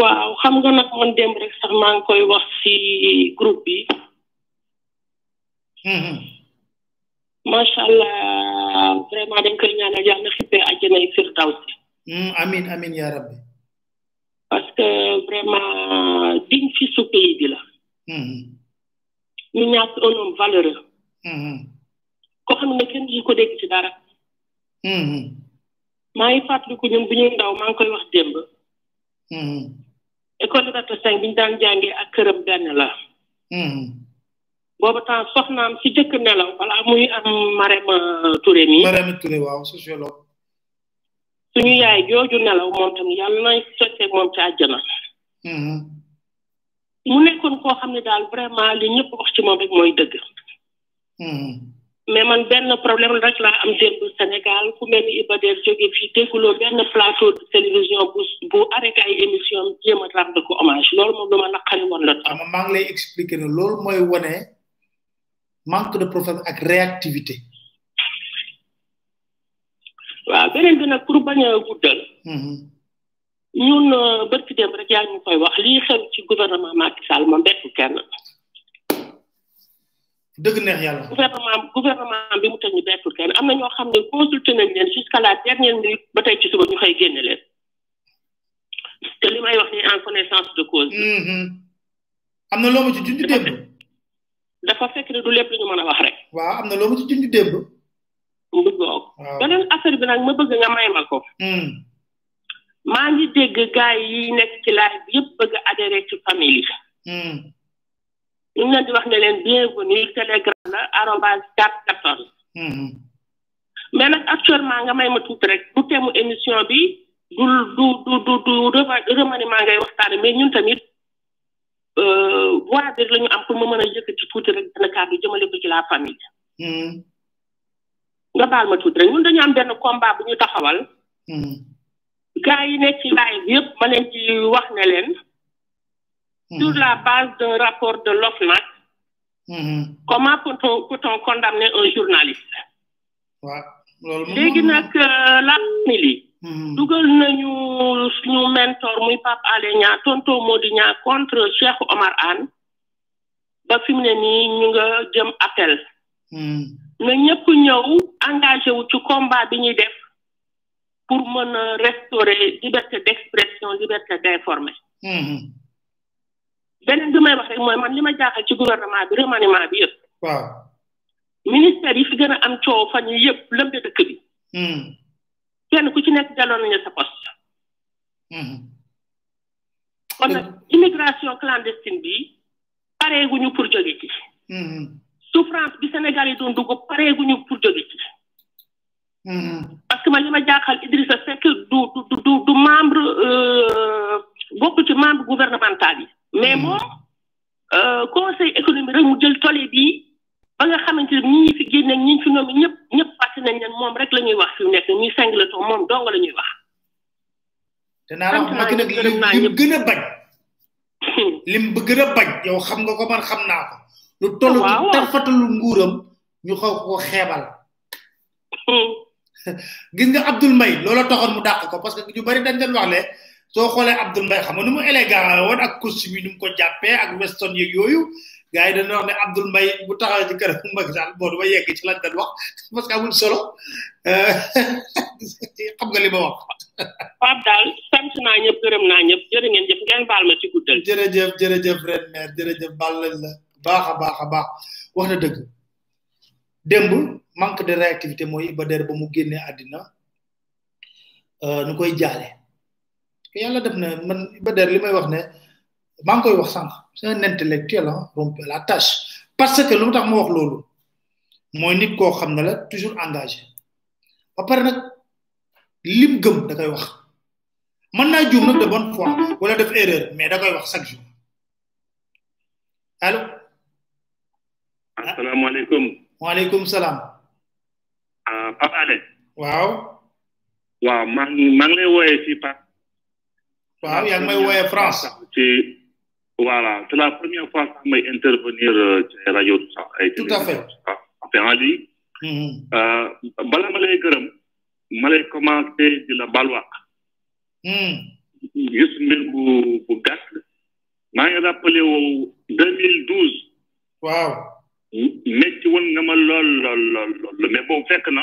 waaw xam nga nag man démb rek sax maa ngi koy wax ci groupe bi. Hmm, hmm. macha allah vraiment dañ koy ñaanal yàlla na xippee àjjanay firdawsi. amin amin yaa rabbi. parce que vraiment diñ fi su pays bi la mm-hmm. ñu ñàkk un homme valeureux mm-hmm. ko xam ne kenn yi ko dégg ci dara mm-hmm. maa ngi fàttaliku ñun bu ñuy ndaw maa ngi koy wax démb école Liberté 5 bi ñu daan jàngee ak këram benn la boobu temps soxnaam si jëkk nelaw balaa muy am Marème Touré mi Marème Touré waaw sociologue suñu yaay jooju nelaw moom tam yàlla nañ sotteeg moom ci àjjana mm-hmm. mu nekkoon koo xam ne daal vraiment li ñëpp wax ci moom rek mooy dëgg mm-hmm. mais man benn problème rek laa am démb Sénégal ku mel ni Iba Der jóge fii dégguloo benn plateau de télévision bu bu arrêté ay émission am jéem a rendre ko hommage loolu moom lu ma naqari woon la tam maa ngi lay expliquer ne loolu mooy wone manque de profession ak réactivité waaw beneen bi nag pour bañ a guddal. Mhm. ñun euh, bërki dem rek yaa ñu koy wax lii xew ci gouvernement Macky Sall moom bettu kenn. dëgg neex yàlla. gouvernement gouvernement bi mu tëj ñu bettu kenn am na ñoo xam ne consulté nañ leen jusqu'à la dernière minute ba tey ci suba ñu xëy génne leen. te li may wax ni en connaissance de cause. Mhm. am na loo ma ci junj démb. dafa fekk ne du lépp lu ñu mën a wax rek. waaw am na loo ma ci junj démb. mu ngoog waaw beneen affaire bi nag ma bëgg nga may ma ko Hmm. maa ngi dégg gars yi nekk ci live bi yëpp bëgg a adhéré ci famille yi Hmm. ñu ngi leen di wax ne leen bienvenue telegram la arobase quatre quatorze Hmm. mais nag actuellement nga may ma tuuti rek du temu émission bi du du du du du rema- remaniement ngay waxtaane mais ñun tamit euh, voix bi la ñu am pour ma mën a yëkkati tuuti rek dana kàddu jëmale ko ci la famille Hmm. nga baal ma tuuti rek ñun dañu am benn combat bu ñu taxawal. Hmm. gars yi nekk ci live yëpp ma leen ci wax ne leen. Hmm. sur la base d'un rapport de l'OFNAC. Hmm. comment peut-on peut-on condamner un journaliste. waaw loolu moom léegi nag euh, la famille. dugal nañu suñu mentor muy Pape Alé Niang tonton Mody Niang contre Cheikh Omar Anne. ba fi mu ne nii ñu nga jëm appel hmm. na ñëpp ñëw engagé wu ci combat bi ñuy def pour mën a restaurer liberté d'expression liberté d'informer hmm. beneen bi may wax rek mooy man li ma jaaxal ci gouvernement bi remaniement bi yëpp waaw ministère yi fi gën a am coow fan yi yëpp lëmbe dëkk bi hmm. kenn ku ci nekk jaloon nañu sa poste kon nag immigration clandestine bi pareeguñu pour jóge ci mm-hmm. souffrance bi Sénégal yi doon dugg pareeguñu pour jóge ci mm-hmm. parce que man li ma jaaxal Idrissa Seck du du du du membre euh, bokk ci membre gouvernemental yi mais mm-hmm. moom euh, conseil économique rek mu jël tole bi ba nga xamante ne ñi fi génne ñi fi ñoom ñëpp ñëpp fàtte nañ leen moom rek la ñuy wax fi mu nekk ñuy singleton moom dong la ñuy wax te naa la wax Macky nag lim lim gën a bañ lim bu gën a bañ yow xam nga ko man xam naa ko lu toll ci Waaw. tarfatalu nguuram ñu xaw ko xeebal gis nga Abdoul Mbaye loola taxoon mu dàq ko parce que ñu bari dañ leen wax ne soo xoolee Abdoul Mbaye xam nga nu mu élégant la woon ak costume yi nu mu ko jàppee ak weston yeeg yooyu gars yi dañuy wax ne Abdoul Mbaye bu taxaw ci kër Macky Sall boo du ma yegg ci lañ doon wax parce que amul solo euh, xam nga li ma wax. Pape daal sant naa ñëpp gërëm naa ñëpp jërë ngeen jëf ngeen baal ma ci guddal. jërëjëf jërëjëf ren maire jërëjëf baal lañ la baax a baax a baax wax na dëgg démb manque de réactivité mooy Iba Der ba mu génnee àddina euh, nu koy jaale. yàlla def na man Iba Der li may wax ne. maa ngi koy wax sànq c'est un intellectuel ah rompu à la tâche parce que lu tax ma wax loolu mooy nit koo xam ne la toujours engagé ba pare nag lim gëm da koy wax mën naa juum nag de bonne foi wala def erreur mais da koy wax chaque jour allo. asalaamaaleykum. waaleykum salaam. ah Pape Alé. waaw. waaw maa ngi maa ngi lay wooyee si Pape. waaw yaa ngi may wooye France. ci voilà c'est la première fois que may intervenir euh, ci rajo tout ça. ay Tout à fait. te en ligne. Mhm. Euh, bala ma lay gërëm ma lay commencé di la balwaq Mhm. gis mbir bu bu gàtt maa ngi rappelé woowu 2012 waaw. metti woon nga ma lool lool lool lool mais boobu fekk na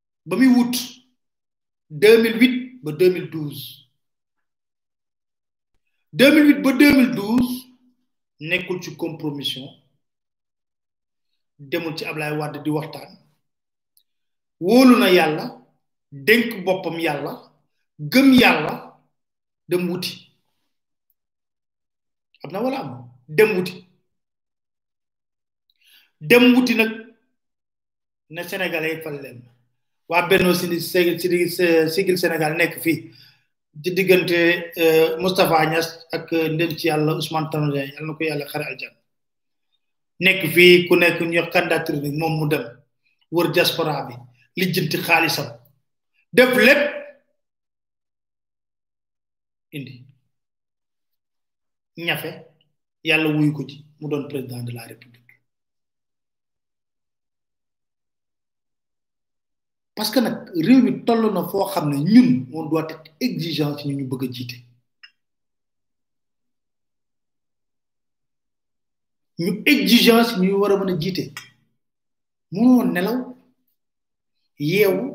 ba muy wut 2008 ba 2012 2008 ba 2012 nekkul ci compromission demul ci Ablaye Wade di waxtaan wóolu na yàlla dénk boppam yàlla gëm yàlla dem wuti am na wala am dem wuti dem wuti nag ne sénégalais yi fal leen waa Benno si sigil Sénégal nekk fii di diggante Moustapha Niass ak ndem ci yàlla Ousmane Tanor Dieng yàlla na ko yàlla xare aljan nekk fii ku nekk ñu wax candidature bi moom mu dem wër diaspora bi lijjanti xaalisam def lépp indi ñafe yàlla wuyu ko ci mu doon président de la république parce que nag réew mi toll na foo xam ne ñun on doit être exigeant ci ñu ñu bëgg a jiite ñu exigeant ci ñu war a mën a jiite mënoo nelaw yeewu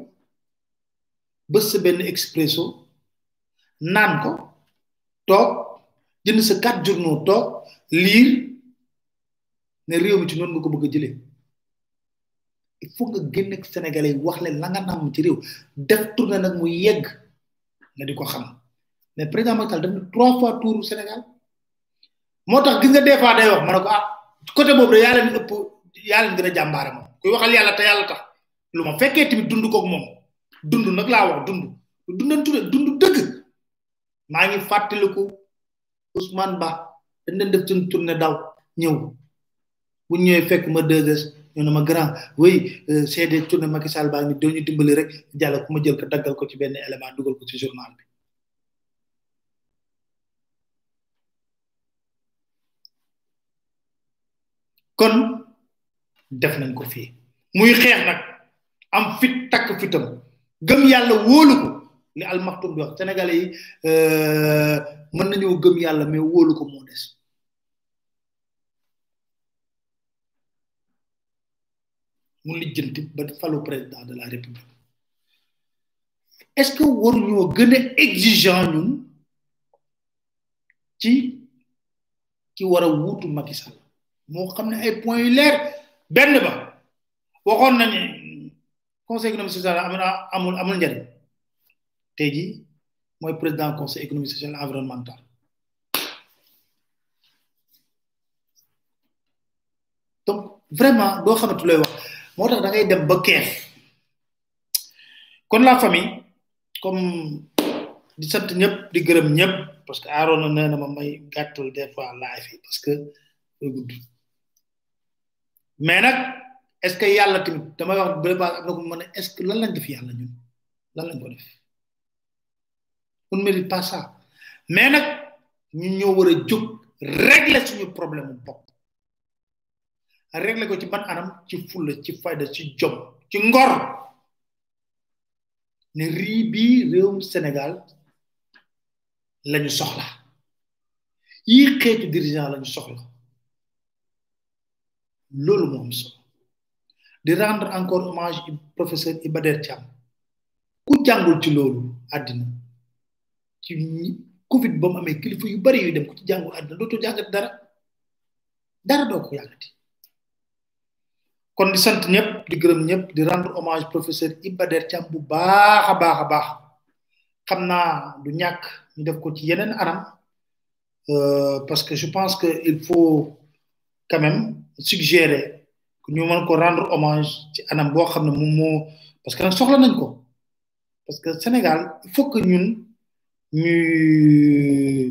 bës sa benn expresso naan ko toog jënd sa quatre journaux toog liir ne réew mi ci noonu nga ko bëgg a jëlee il faut nga génn ak sénégalais wax leen la nga namm ci réew def tourné nag mu yegg nga di ko xam mais président Macky Sall def na trois fois tour Sénégal moo tax gis nga des fois day wax ma ne ko ah côté boobu de yaa leen ëpp yaa leen gën a jàmbaare moom kuy waxal yàlla te yàlla tax lu ma fekkee tamit dund koog moom dund nag laa wax dund dundantu de dund dëgg maa ngi fàttaliku Ousmane Ba dañ leen def suñ tournée daw ñëw bu ñëwee fekk ma deux heures ñu ne ma grand oui CD tournée Macky Sall baa ngi doon ñu dimbali rek jàll ku ma jël ko daggal ko ci benn élément dugal ko ci journal bi kon def nañ ko fii muy xeex nag am fit takk fitam gëm yàlla wóolu ko li almaxtum bi wax sénégalais yi euh, mën nañoo gëm yàlla mais wóolu ko moo des mu lijjanti ba falu président de la république est-ce que waruñoo gën a exigeant ñun ci ki war a wuutu Macky Sall moo xam ne ay points yu leer benn ba waxoon na ne conseil économique social amul amul amul njëriñ tey jii mooy président conseil économique social environnemental donc vraiment doo xamante looy wax moo tax da ngay dem ba keef kon la famille comme di sant ñëpp di gërëm ñëpp parce que Arona nee na ma may gàttal des fois live yi parce que gudd mais nag est ce que yàlla tamit dama wax bële baax am na ko mën a est ce que lan lañ def yàlla ñun lan lañ ko def on mérite pas ça mais nag ñun ñoo war a jóg régler suñu problème bopp réglé ko ci ban anam ci fulla ci fayda ci jom ci ngor ne rii bii réewum Sénégal lañu soxla yii xeetu dirigeant lañu soxla loolu moo am solo di rendre encore hommage professeur Iba Der Thiam ku jàngul ci loolu àddina ci Covid ba mu amee kilifa yu bari yu dem ku ci jàngul àddina dootoo jàngat dara dara doo ko yàggati kon di sant ñëpp di gërëm ñëpp di rendre hommage professeur Iba Der Thiam bu baax a baax a baax xam naa du ñàkk ñu def ko ci yeneen anam euh, parce que je pense que il faut quand même suggérer que ñu mën ko rendre hommage ci anam boo xam ne moom moo parce que nag soxla nañ ko parce que Sénégal il faut que ñun ñuy